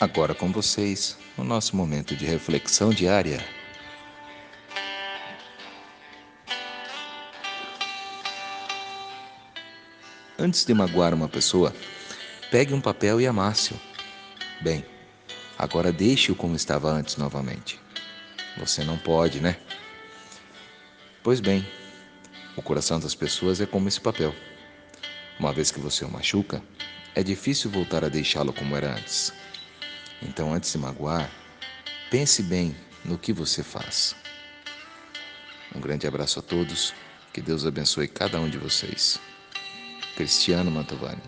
Agora com vocês, o nosso momento de reflexão diária. Antes de magoar uma pessoa, pegue um papel e amasse-o. Bem, agora deixe-o como estava antes novamente. Você não pode, né? Pois bem, o coração das pessoas é como esse papel. Uma vez que você o machuca, é difícil voltar a deixá-lo como era antes. Então, antes de magoar, pense bem no que você faz. Um grande abraço a todos, que Deus abençoe cada um de vocês. Cristiano Mantovani.